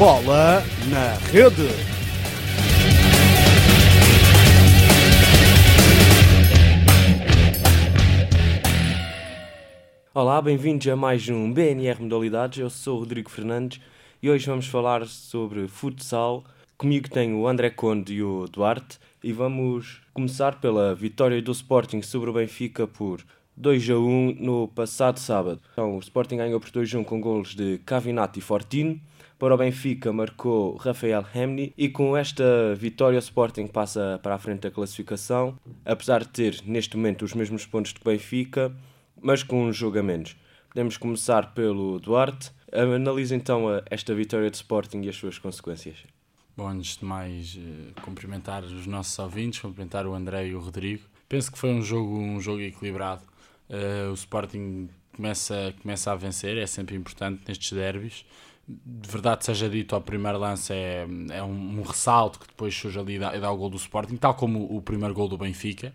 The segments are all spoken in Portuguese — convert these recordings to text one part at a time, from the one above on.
Bola na Rede. Olá, bem-vindos a mais um BNR Modalidades. Eu sou o Rodrigo Fernandes e hoje vamos falar sobre futsal. Comigo tenho o André Conde e o Duarte e vamos começar pela vitória do Sporting sobre o Benfica por 2 a 1 no passado sábado. Então, o Sporting ganhou por 2 a 1 com golos de Cavinati e Fortino. Para o Benfica marcou Rafael Hemni e com esta vitória o Sporting passa para a frente da classificação, apesar de ter neste momento os mesmos pontos que Benfica, mas com um jogo a menos. Podemos começar pelo Duarte. Analisa então esta vitória do Sporting e as suas consequências. Bom, antes de mais, eh, cumprimentar os nossos ouvintes, cumprimentar o André e o Rodrigo. Penso que foi um jogo, um jogo equilibrado. Uh, o Sporting começa, começa a vencer, é sempre importante nestes derbys. De verdade seja dito, ao primeiro lance é, é um, um ressalto que depois surge ali e dá, dá o gol do Sporting, tal como o primeiro gol do Benfica.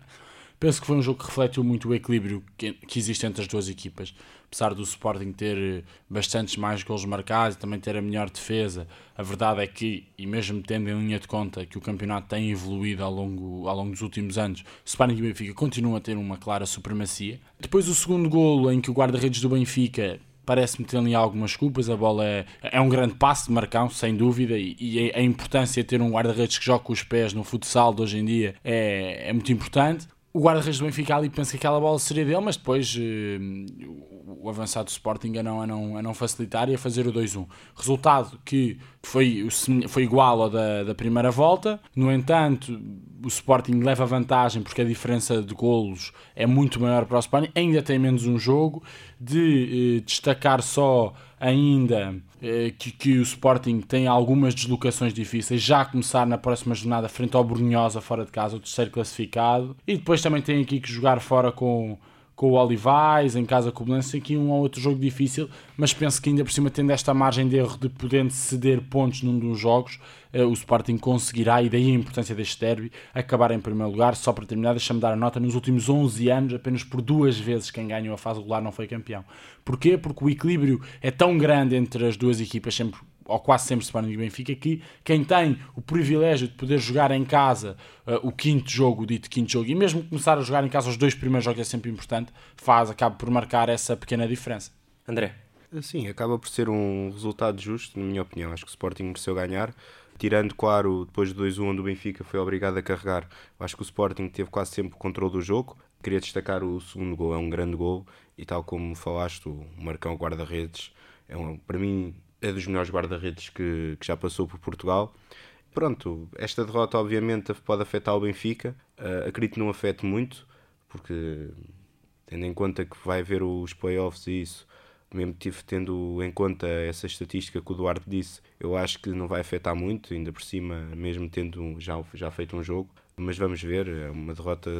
Penso que foi um jogo que refletiu muito o equilíbrio que, existe entre as duas equipas. Apesar do Sporting ter eh, bastantes mais gols marcados e também ter a melhor defesa, a verdade é que, e mesmo tendo em linha de conta que o campeonato tem evoluído ao longo, ao longo dos últimos anos, o Sporting e o Benfica continuam a ter uma clara supremacia. Depois o segundo golo, em que o guarda-redes do Benfica parece-me ter ali algumas culpas. A bola é, é um grande passo de Marcão, sem dúvida, e, e a importância de ter um guarda-redes que joga com os pés no futsal de hoje em dia é, é muito importante o guarda-redes do Benfica ali pensa que aquela bola seria dele, mas depois uh, o avançado do Sporting a não, a, não, a não facilitar e a fazer o 2-1. Resultado que foi, foi igual ao da, da primeira volta, no entanto, o Sporting leva vantagem porque a diferença de golos é muito maior para o Sporting, ainda tem menos um jogo, de uh, destacar só ainda eh, que, que, o Sporting tem algumas deslocações difíceis, já a começar na próxima jornada frente ao Brunhosa fora de casa, o terceiro classificado, e depois também tem aqui que jogar fora com com o Olivais, em casa com o Belenense, aqui um ou outro jogo difícil, mas penso que ainda por cima tendo esta margem de erro de poder ceder pontos num dos jogos, eh, o Sporting conseguirá, e daí a importância deste derby, acabar em primeiro lugar. Só para terminar, deixa-me dar a nota, nos últimos 11 anos, apenas por duas vezes quem ganhou a fase regular não foi campeão. Porquê? Porque o equilíbrio é tão grande entre as duas equipas, sempre ou quase sempre Sporting e Benfica, que quem tem o privilégio de poder jogar em casa uh, o quinto jogo, o dito quinto jogo, e mesmo começar a jogar em casa os dois primeiros jogos é sempre importante, faz, acaba por marcar essa pequena diferença. André? Sim, acaba por ser um resultado justo, na minha opinião. Acho que o Sporting mereceu ganhar. Tirando, claro, depois de 2-1 onde o Benfica foi obrigado a carregar, acho que o Sporting teve quase sempre o controle do jogo. Queria destacar o segundo gol, é um grande gol, e tal como falaste, o Marcão guarda-redes, é um, para mim é dos melhores guarda-redes que, que já passou por Portugal. Pronto, esta derrota obviamente pode afetar o Benfica. Uh, acredito que não afete muito, porque tendo em conta que vai haver os playoffs e isso, mesmo tive tendo em conta essa estatística que o Duarte disse, eu acho que não vai afetar muito, ainda por cima, mesmo tendo já, já feito um jogo. Mas vamos ver, é uma derrota,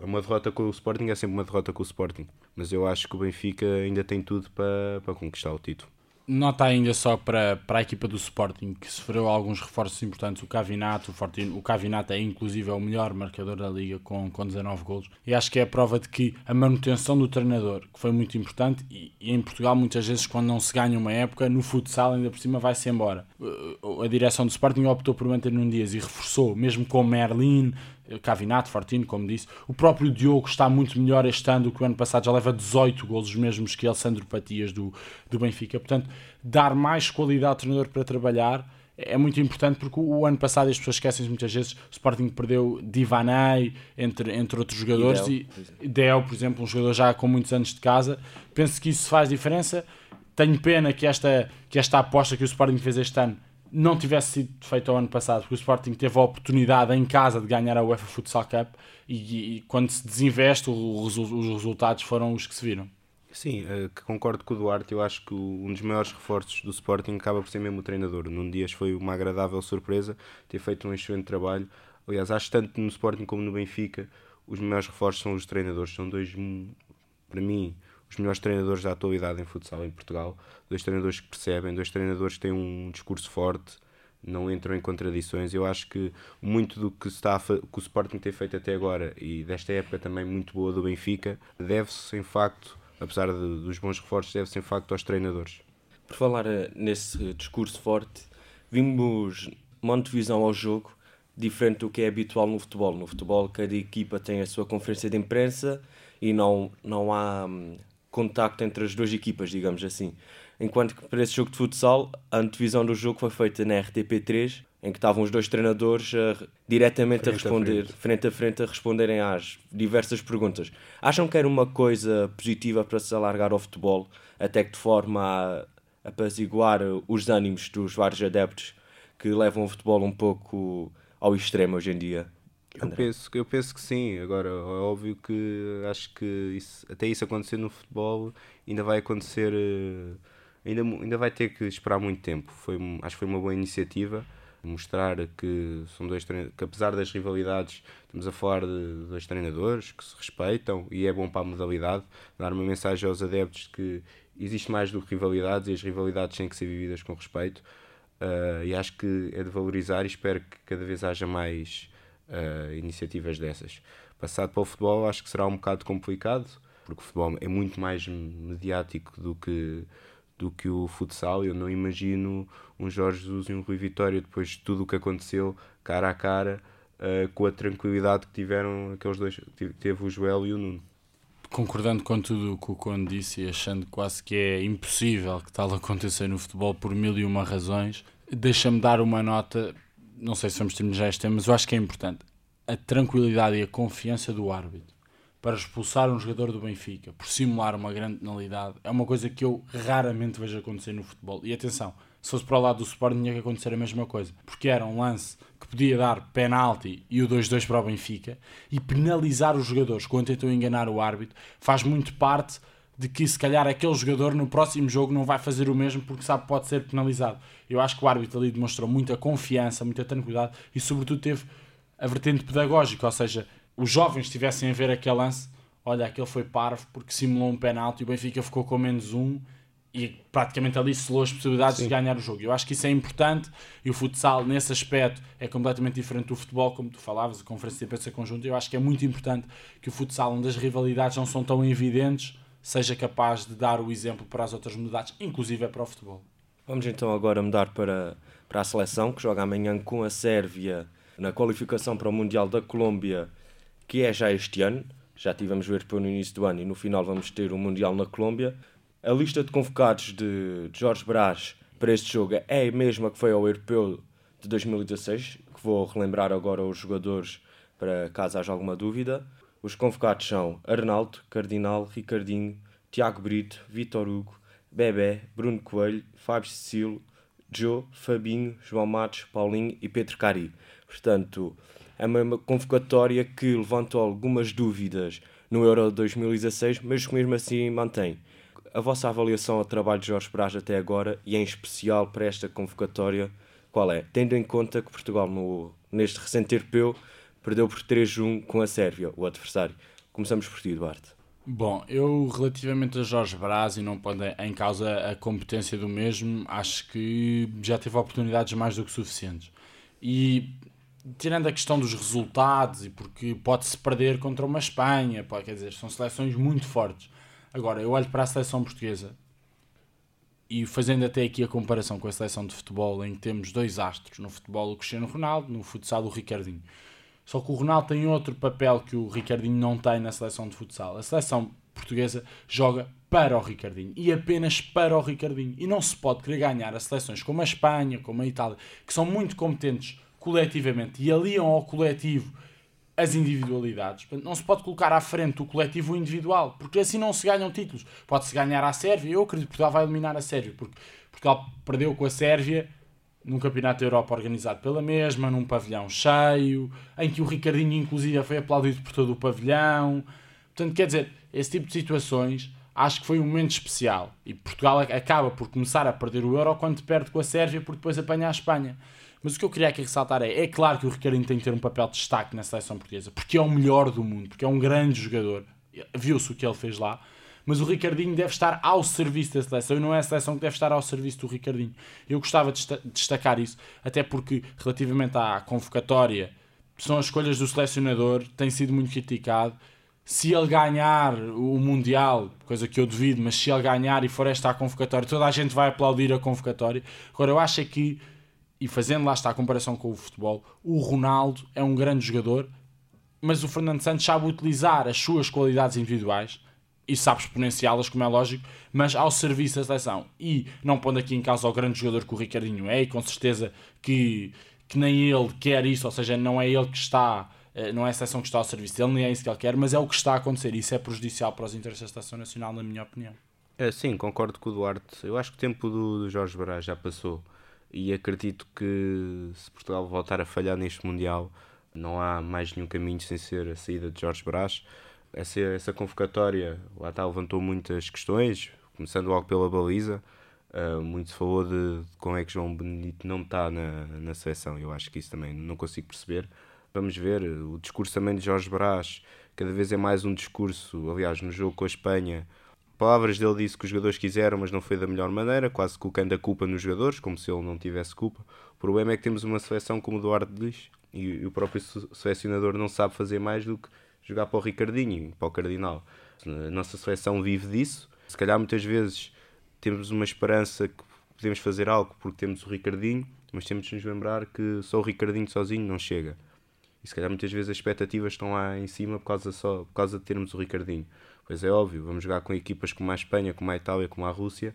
é uma derrota com o Sporting é sempre uma derrota com o Sporting. Mas eu acho que o Benfica ainda tem tudo para, para conquistar o título. Nota ainda só para, para a equipa do Sporting que sofreu alguns reforços importantes. O Cavinato, o, Fortino, o Cavinato é inclusive é o melhor marcador da liga com, com 19 golos. E acho que é a prova de que a manutenção do treinador, que foi muito importante, e, e em Portugal muitas vezes quando não se ganha uma época, no futsal ainda por cima vai-se embora. A direção do Sporting optou por manter num Dias e reforçou, mesmo com Merlin, Cavinato, Fortino, como disse. O próprio Diogo está muito melhor este ano do que o ano passado, já leva 18 golos, os mesmos que Alessandro Patias do, do Benfica. Portanto, dar mais qualidade ao treinador para trabalhar é muito importante porque o ano passado as pessoas esquecem muitas vezes o Sporting perdeu Divanay entre, entre outros jogadores e Del, por exemplo, um jogador já com muitos anos de casa penso que isso faz diferença tenho pena que esta, que esta aposta que o Sporting fez este ano não tivesse sido feito ao ano passado, porque o Sporting teve a oportunidade em casa de ganhar a UEFA Futsal Cup e, e quando se desinveste, o, os resultados foram os que se viram. Sim, uh, concordo com o Duarte. Eu acho que um dos maiores reforços do Sporting acaba por ser mesmo o treinador. Num Dias foi uma agradável surpresa ter feito um excelente trabalho. Aliás, acho tanto no Sporting como no Benfica, os maiores reforços são os treinadores. São dois, hum, para mim, os melhores treinadores da atualidade em futsal em Portugal. Dois treinadores que percebem, dois treinadores que têm um discurso forte, não entram em contradições. Eu acho que muito do que, está que o Sporting tem feito até agora e desta época também muito boa do Benfica deve-se, em facto, apesar de, dos bons reforços, deve-se, em facto, aos treinadores. Por falar uh, nesse discurso forte, vimos uma antevisão ao jogo diferente do que é habitual no futebol. No futebol, cada equipa tem a sua conferência de imprensa e não, não há hum, contacto entre as duas equipas, digamos assim. Enquanto que para esse jogo de futsal, a antevisão do jogo foi feita na RTP3, em que estavam os dois treinadores uh, diretamente frente a responder, a frente. frente a frente, a responderem às diversas perguntas. Acham que era uma coisa positiva para se alargar ao futebol, até que de forma a apaziguar os ânimos dos vários adeptos que levam o futebol um pouco ao extremo hoje em dia? Eu penso, eu penso que sim. Agora, é óbvio que acho que isso, até isso acontecer no futebol ainda vai acontecer. Eh, ainda, ainda vai ter que esperar muito tempo. Foi, acho que foi uma boa iniciativa mostrar que são dois que apesar das rivalidades estamos a falar de dois treinadores que se respeitam e é bom para a modalidade dar uma mensagem aos adeptos que existe mais do que rivalidades e as rivalidades têm que ser vividas com respeito uh, e acho que é de valorizar e espero que cada vez haja mais uh, iniciativas dessas passado para o futebol acho que será um bocado complicado porque o futebol é muito mais mediático do que do que o futsal. Eu não imagino um Jorge Jesus e um Rui Vitória depois de tudo o que aconteceu, cara a cara, uh, com a tranquilidade que tiveram aqueles dois, teve o Joel e o Nuno. Concordando com tudo o que o Conde disse e achando quase que é impossível que tal aconteça no futebol por mil e uma razões, deixa-me dar uma nota, não sei se vamos terminar este tema, mas eu acho que é importante. A tranquilidade e a confiança do árbitro para expulsar um jogador do Benfica por simular uma grande penalidade é uma coisa que eu raramente vejo acontecer no futebol. E atenção, se fosse para o lado do Sporting tinha que acontecer a mesma coisa, porque era um lance que podia dar penalti e o 2-2 para o Benfica e penalizar os jogadores quando tentam enganar o árbitro faz muito parte de que se calhar aquele jogador no próximo jogo não vai fazer o mesmo porque sabe que pode ser penalizado. Eu acho que o árbitro ali demonstrou muita confiança, muita tranquilidade e sobretudo teve a vertente pedagógica, ou seja, os jovens estivessem a ver aquele lance, olha, aquele foi parvo porque simulou um penalti e o Benfica ficou com menos um e praticamente ali selou as possibilidades Sim. de ganhar o jogo. Eu acho que isso é importante e o futsal, nesse aspecto, é completamente diferente do futebol, como tu falavas, a conferência de imprensa conjunta. Eu acho que é muito importante que o futsal, onde as rivalidades não são tão evidentes, seja capaz de dar o exemplo para as outras modalidades, inclusive é para o futebol. Vamos então agora mudar para, para a seleção, que joga amanhã com a Sérvia na qualificação para o Mundial da Colômbia que é já este ano. Já tivemos o europeu no início do ano e no final vamos ter o Mundial na Colômbia. A lista de convocados de Jorge Brás para este jogo é a mesma que foi ao europeu de 2016, que vou relembrar agora os jogadores para caso haja alguma dúvida. Os convocados são Arnaldo, Cardinal, Ricardinho, Tiago Brito, Vitor Hugo, Bebé, Bruno Coelho, Fábio Cecílio, Joe, Fabinho, João Matos, Paulinho e Pedro Cari. Portanto, é uma convocatória que levantou algumas dúvidas no Euro 2016, mas que mesmo assim mantém. A vossa avaliação ao trabalho de Jorge Braz até agora, e em especial para esta convocatória, qual é? Tendo em conta que Portugal, no, neste recente europeu, perdeu por 3-1 com a Sérvia, o adversário. Começamos por ti, Duarte. Bom, eu relativamente a Jorge Braz e não pondo em causa a competência do mesmo, acho que já teve oportunidades mais do que suficientes. E tirando a questão dos resultados e porque pode-se perder contra uma Espanha, pode, quer dizer, são seleções muito fortes. Agora, eu olho para a seleção portuguesa e fazendo até aqui a comparação com a seleção de futebol, em que temos dois astros, no futebol o Cristiano Ronaldo, no futsal o Ricardinho. Só que o Ronaldo tem outro papel que o Ricardinho não tem na seleção de futsal. A seleção portuguesa joga para o Ricardinho e apenas para o Ricardinho. E não se pode querer ganhar a seleções como a Espanha, como a Itália, que são muito competentes coletivamente e aliam ao coletivo as individualidades. Não se pode colocar à frente o coletivo o individual, porque assim não se ganham títulos. Pode-se ganhar à Sérvia, eu acredito que Portugal vai eliminar a Sérvia, porque Portugal perdeu com a Sérvia num campeonato da Europa organizado pela mesma, num pavilhão cheio, em que o Ricardinho, inclusive, foi aplaudido por todo o pavilhão. Portanto, quer dizer, esse tipo de situações acho que foi um momento especial. E Portugal acaba por começar a perder o Euro quando perde com a Sérvia, porque depois apanha a Espanha. Mas o que eu queria aqui ressaltar é: é claro que o Ricardinho tem que ter um papel de destaque na seleção portuguesa, porque é o melhor do mundo, porque é um grande jogador. Viu-se o que ele fez lá. Mas o Ricardinho deve estar ao serviço da seleção e não é a seleção que deve estar ao serviço do Ricardinho. Eu gostava de destacar isso, até porque, relativamente à convocatória, são as escolhas do selecionador, tem sido muito criticado. Se ele ganhar o Mundial, coisa que eu duvido, mas se ele ganhar e for esta a convocatória, toda a gente vai aplaudir a convocatória. Agora, eu acho é que e fazendo lá está a comparação com o futebol, o Ronaldo é um grande jogador, mas o Fernando Santos sabe utilizar as suas qualidades individuais e sabe exponenciá-las, como é lógico, mas ao serviço da seleção. E não pondo aqui em causa o grande jogador que o Ricardinho é, e com certeza que, que nem ele quer isso, ou seja, não é ele que está, eh, não é a seleção que está ao serviço dele, nem é isso que ele quer, mas é o que está a acontecer. Isso é prejudicial para os interesses da seleção nacional, na minha opinião. É, sim, concordo com o Duarte. Eu acho que o tempo do, do Jorge Brás já passou e acredito que se Portugal voltar a falhar neste Mundial, não há mais nenhum caminho sem ser a saída de Jorge Brás. Essa, essa convocatória lá está, levantou muitas questões, começando logo pela baliza. Uh, muito se falou de, de como é que João Benedito não está na, na seleção. Eu acho que isso também não consigo perceber. Vamos ver. O discurso também de Jorge Brás cada vez é mais um discurso. Aliás, no jogo com a Espanha, palavras dele disse que os jogadores quiseram, mas não foi da melhor maneira, quase colocando a culpa nos jogadores, como se ele não tivesse culpa. O problema é que temos uma seleção como o Eduardo diz, e, e o próprio selecionador não sabe fazer mais do que jogar para o Ricardinho, para o Cardinal. A nossa seleção vive disso. Se calhar muitas vezes temos uma esperança que podemos fazer algo porque temos o Ricardinho, mas temos de nos lembrar que só o Ricardinho sozinho não chega. E se calhar muitas vezes as expectativas estão lá em cima por causa, só, por causa de termos o Ricardinho. Pois é óbvio, vamos jogar com equipas como a Espanha, como a Itália, como a Rússia,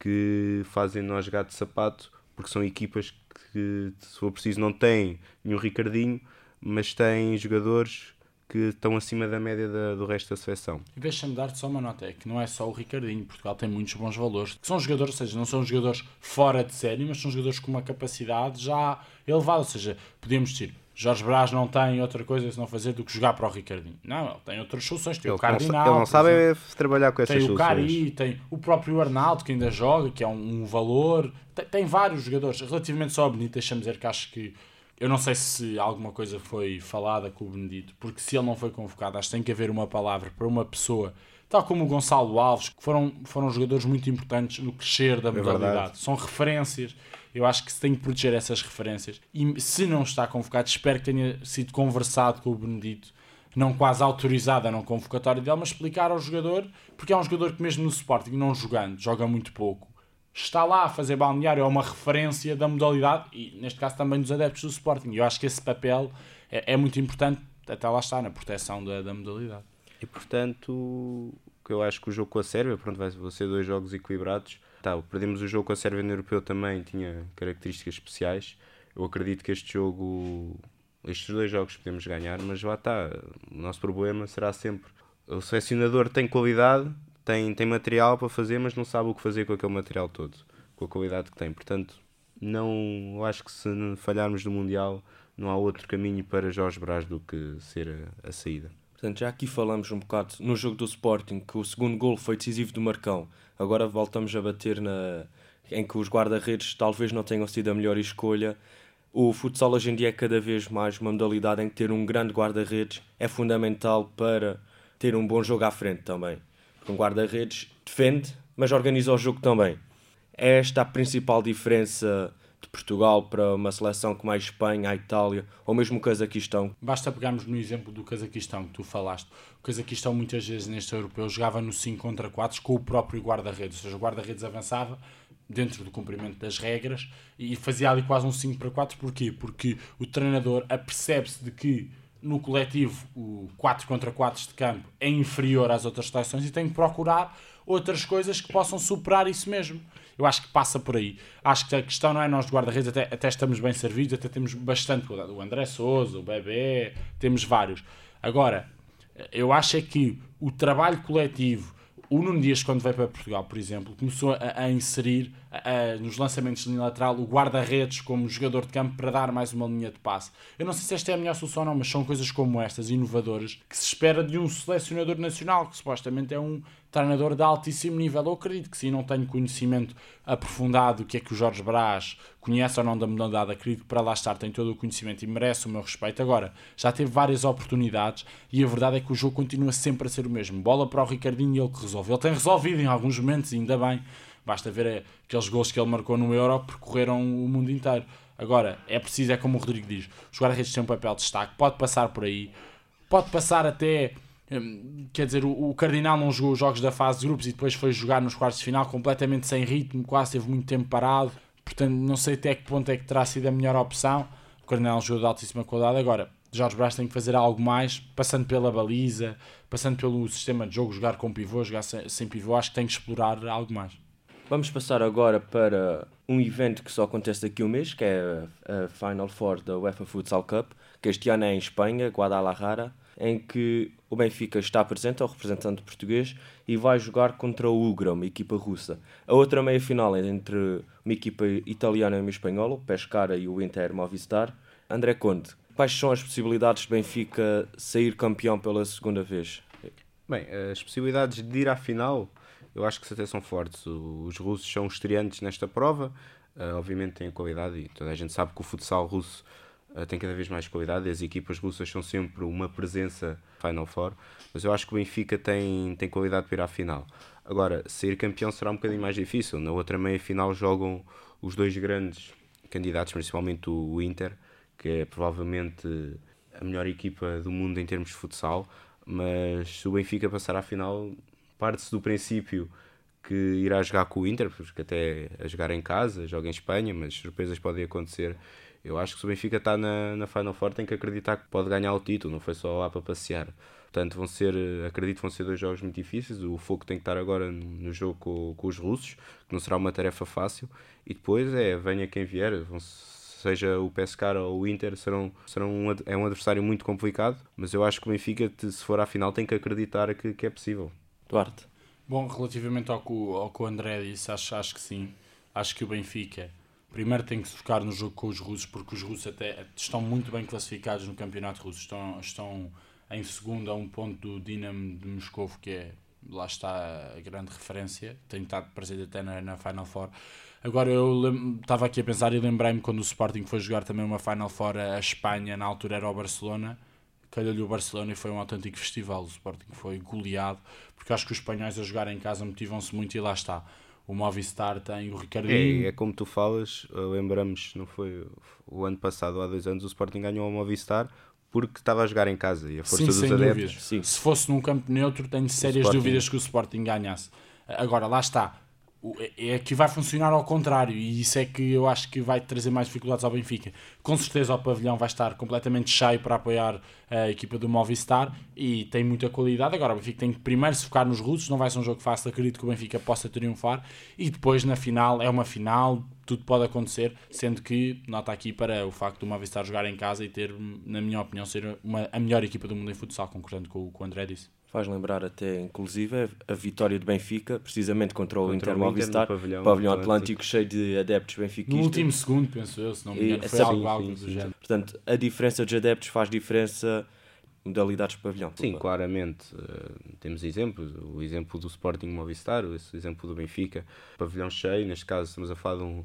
que fazem nós jogar de sapato, porque são equipas que, se for preciso, não têm nenhum Ricardinho, mas têm jogadores que estão acima da média da, do resto da seleção. E deixa-me dar-te só uma nota, é que não é só o Ricardinho, Portugal tem muitos bons valores, que são jogadores, ou seja, não são jogadores fora de série, mas são jogadores com uma capacidade já elevada, ou seja, podemos dizer, Jorge Brás não tem outra coisa se não fazer do que jogar para o Ricardinho. Não, ele tem outras soluções. Tem ele o Cardinal. Não, ele não sabe é trabalhar com essas tem soluções. Tem o Cari, tem o próprio Arnaldo que ainda joga, que é um, um valor. Tem, tem, vários jogadores. Relativamente só ao Benito, deixa-me dizer que acho que. Eu não sei se alguma coisa foi falada com o Benedito, porque se ele não foi convocado, acho que tem que haver uma palavra para uma pessoa, tal como o Gonçalo Alves, que foram, foram jogadores muito importantes no crescer da é modalidade. São referências eu acho que se tem que proteger essas referências. E se não está convocado, espero que tenha sido conversado com o Benedito, não quase autorizado a não convocatória dele, mas explicar ao jogador, porque é um jogador que mesmo no Sporting, não jogando, joga muito pouco, está lá a fazer balneário, é uma referência da modalidade e neste caso também dos adeptos do Sporting. Eu acho que esse papel é, é muito importante, até lá está, na proteção da, da modalidade. E portanto, eu acho que o jogo com a Sérvia, pronto, vai ser dois jogos equilibrados tá, perdemos o jogo com a Sérvia no Europeu também, tinha características especiais. Eu acredito que este jogo, estes dois jogos podemos ganhar, mas lá está. O nosso problema será sempre o selecionador tem qualidade, tem, tem material para fazer, mas não sabe o que fazer com aquele material todo, com a qualidade que tem. Portanto, não, acho que se falharmos do Mundial, não há outro caminho para Jorge Brás do que ser a, a saída. Portanto, já aqui falamos um bocado no jogo do Sporting que o segundo gol foi decisivo do Marcão agora voltamos a bater na em que os guarda-redes talvez não tenham sido a melhor escolha. O futsal hoje em dia é cada vez mais uma modalidade em que ter um grande guarda-redes é fundamental para ter um bom jogo à frente também. Um guarda-redes defende, mas organiza o jogo também. É esta a principal diferença de Portugal para uma seleção como a Espanha, a Itália ou mesmo o Cazaquistão. Basta pegarmos no exemplo do Cazaquistão que tu falaste. O Cazaquistão muitas vezes neste europeu jogava no 5 contra 4 com o próprio guarda-redes, ou seja, o guarda-redes avançava dentro do cumprimento das regras e fazia ali quase um 5 para 4. Porquê? Porque o treinador apercebe-se de que no coletivo o 4 contra 4 de campo é inferior às outras seleções e tem que procurar outras coisas que possam superar isso mesmo. Eu acho que passa por aí. Acho que a questão não é nós de guarda-redes, até, até estamos bem servidos, até temos bastante. O André Souza, o Bebé, temos vários. Agora, eu acho é que o trabalho coletivo, o Nuno Dias, quando veio para Portugal, por exemplo, começou a, a inserir a, nos lançamentos de linha lateral o guarda-redes como jogador de campo para dar mais uma linha de passe. Eu não sei se esta é a melhor solução ou não, mas são coisas como estas, inovadoras, que se espera de um selecionador nacional, que supostamente é um treinador de altíssimo nível. Eu acredito que sim, não tenho conhecimento aprofundado do que é que o Jorge Brás conhece ou não da modalidade. Acredito que para lá estar tem todo o conhecimento e merece o meu respeito. Agora, já teve várias oportunidades e a verdade é que o jogo continua sempre a ser o mesmo. Bola para o Ricardinho e ele que resolve. Ele tem resolvido em alguns momentos, ainda bem. Basta ver aqueles gols que ele marcou no Euro percorreram o mundo inteiro. Agora, é preciso, é como o Rodrigo diz, os guarda-redes têm um papel de destaque, pode passar por aí, pode passar até quer dizer, o, Cardinal não jogou os jogos da fase de grupos e depois foi jogar nos quartos de final completamente sem ritmo, quase teve muito tempo parado. portanto não sei até que ponto é que terá sido a melhor opção. O um jogador de altíssima qualidade. Agora, Jorge Brás tem que fazer algo mais, passando pela baliza, passando pelo sistema de jogo, jogar com pivô, jogar sem, sem pivô, acho que tem que explorar algo mais. Vamos passar agora para um evento que só acontece daqui a um mês, que é a Final Four da UEFA Futsal Cup, que este ano é em Espanha, Guadalajara, em que o Benfica está presente, é o representante português, e vai jogar contra o Ugra, uma equipa russa. A outra meia-final é entre uma equipa italiana e uma espanhola, o Pescara e o Inter Movistar. André Conde, quais são as possibilidades de Benfica sair campeão pela segunda vez? Bem, as possibilidades de ir à final eu acho que até são fortes. Os russos são estreantes nesta prova, uh, obviamente têm qualidade e toda a gente sabe que o futsal russo tem cada vez mais qualidade. As equipas russas são sempre uma presença Final Four, mas eu acho que o Benfica tem, tem qualidade para ir à final. Agora, sair campeão será um bocadinho mais difícil. Na outra meia final jogam os dois grandes candidatos, principalmente o Inter, que é provavelmente a melhor equipa do mundo em termos de futsal. Mas se o Benfica passar à final, parte-se do princípio que irá jogar com o Inter, porque até a jogar em casa, joga em Espanha, mas surpresas podem acontecer. Eu acho que se o Benfica está na, na Final Four tem que acreditar que pode ganhar o título, não foi só lá para passear. Portanto, vão ser, acredito que vão ser dois jogos muito difíceis. O foco tem que estar agora no jogo com, com os russos, que não será uma tarefa fácil. E depois é, venha quem vier, vão, seja o PSK ou o Inter, serão, serão um, é um adversário muito complicado. Mas eu acho que o Benfica, se for à final, tem que acreditar que, que é possível. Duarte. Bom, relativamente ao que, ao que o André disse, acho, acho que sim. Acho que o Benfica primeiro tem que se focar no jogo com os russos, porque os russos até estão muito bem classificados no campeonato russo. Estão, estão em segundo a um ponto do Dinamo de Moscou, que é lá está a grande referência. Tem estado presente até na, na Final Four. Agora eu estava aqui a pensar e lembrei-me quando o Sporting foi jogar também uma Final Four a Espanha, na altura era o Barcelona calhou-lhe o Barcelona e foi um autêntico festival. O Sporting foi goleado, porque acho que os espanhóis a jogar em casa motivam-se muito e lá está. O Movistar tem o Ricardinho. É, é como tu falas, lembramos, não foi o ano passado, há dois anos, o Sporting ganhou o Movistar porque estava a jogar em casa e a força Sim, dos adeptos. Sim. Se fosse num campo neutro, tenho sérias dúvidas que o Sporting ganhasse. Agora, lá está é, é que vai funcionar ao contrário e isso é que eu acho que vai trazer mais dificuldades ao Benfica. Com certeza o pavilhão vai estar completamente cheio para apoiar a equipa do Movistar e tem muita qualidade. Agora o Benfica tem que primeiro se focar nos russos, não vai ser um jogo fácil, acredito que o Benfica possa triunfar e depois na final é uma final, tudo pode acontecer, sendo que nota aqui para o facto do Movistar jogar em casa e ter, na minha opinião, ser uma, a melhor equipa do mundo em futsal, concordando com o André disse. Faz lembrar até, inclusive, a vitória do Benfica, precisamente contra o Inter Movistar, pavilhão, pavilhão Atlântico, Atlântico cheio de adeptos benfiquistas. No último segundo, penso eu, se não me engano, e, foi algo, sim, algo sim, do sim, género. Portanto, a diferença dos adeptos faz diferença modalidades de pavilhão. Sim, claramente. Uh, temos exemplos. O exemplo do Sporting Movistar, o exemplo do Benfica. Pavilhão cheio, neste caso estamos a falar de um,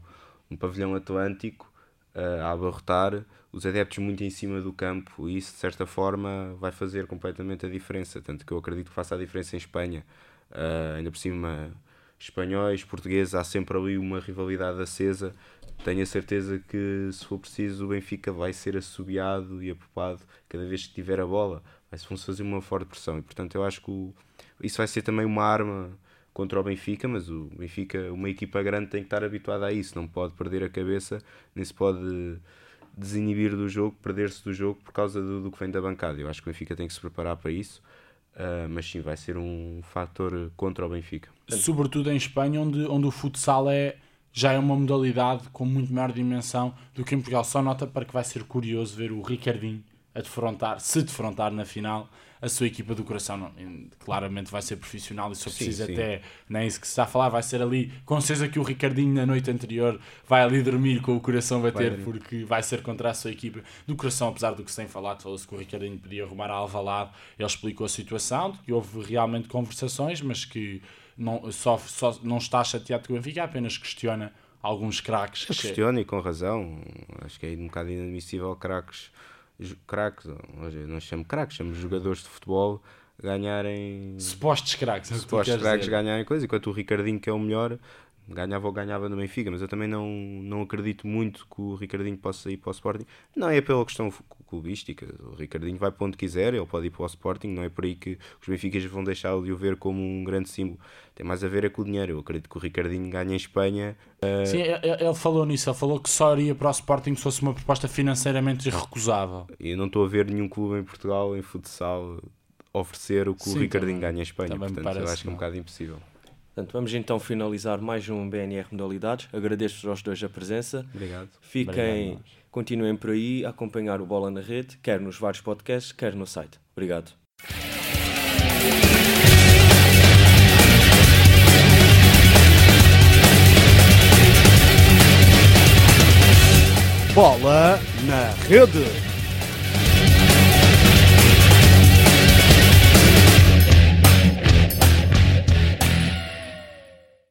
um pavilhão atlântico uh, a abarrotar os adeptos muito em cima do campo e isso de certa forma vai fazer completamente a diferença. Tanto que eu acredito que faça a diferença em Espanha. Uh, ainda por cima, espanhóis, portugueses, há sempre ali uma rivalidade acesa. Tenho a certeza que se for preciso o Benfica vai ser assobiado e apopado cada vez que tiver a bola. Vai-se fazer uma forte pressão e portanto eu acho que o, isso vai ser também uma arma contra o Benfica, mas o Benfica, uma equipa grande, tem que estar habituada a isso, não pode perder a cabeça, nem se pode desinibir do jogo, perder-se do jogo por causa do, do, que vem da bancada. Eu acho que o Benfica tem que se preparar para isso, uh, mas sim, vai ser um fator contra o Benfica. Sobretudo em Espanha, onde, onde o futsal é, já é uma modalidade com muito maior dimensão do que em Portugal. Só nota para que vai ser curioso ver o Ricardinho a defrontar, se defrontar na final a sua equipa do coração. Não, claramente vai ser profissional e só precisa até, nem isso que se está a falar, vai ser ali, com certeza que o Ricardinho na noite anterior vai ali dormir com o coração bater, vai porque vai ser contra a sua equipa do coração, apesar do que se tem falado, falou-se que o Ricardinho podia arrumar a Alvalade, ele explicou a situação, que houve realmente conversações, mas que não, só, só não está chateado com o Benfica, apenas questiona alguns craques. Questiona e com razão, acho que é um bocado inadmissível craques craques, não chamo craques, chamo jogadores de futebol ganharem. Supostos craques, é Supostos craques ganharem coisa, enquanto o Ricardinho, que é o melhor, ganhava ou ganhava no Benfica, mas eu também não, não acredito muito que o Ricardinho possa ir para o Sporting. Não é pela questão clubística, o Ricardinho vai para onde quiser, ele pode ir para o Sporting, não é por aí que os Benficas vão deixar de o ver como um grande símbolo. Tem mais a ver é com o dinheiro. Eu acredito que o Ricardinho ganha em Espanha. Uh... Sim, ele falou nisso, ele falou que só iria para o Sporting se fosse uma proposta financeiramente irrecusável. E não estou a ver nenhum clube em Portugal, em futsal, oferecer o que Sim, o Ricardinho também, ganha em Espanha. Portanto, eu acho que é um bocado impossível. Portanto, vamos então finalizar mais um BNR Modalidades. Agradeço aos dois a presença. Obrigado. Fiquem, Obrigado. continuem por aí a acompanhar o Bola na Rede, quer nos vários podcasts, quer no site. Obrigado. Bola na Rede.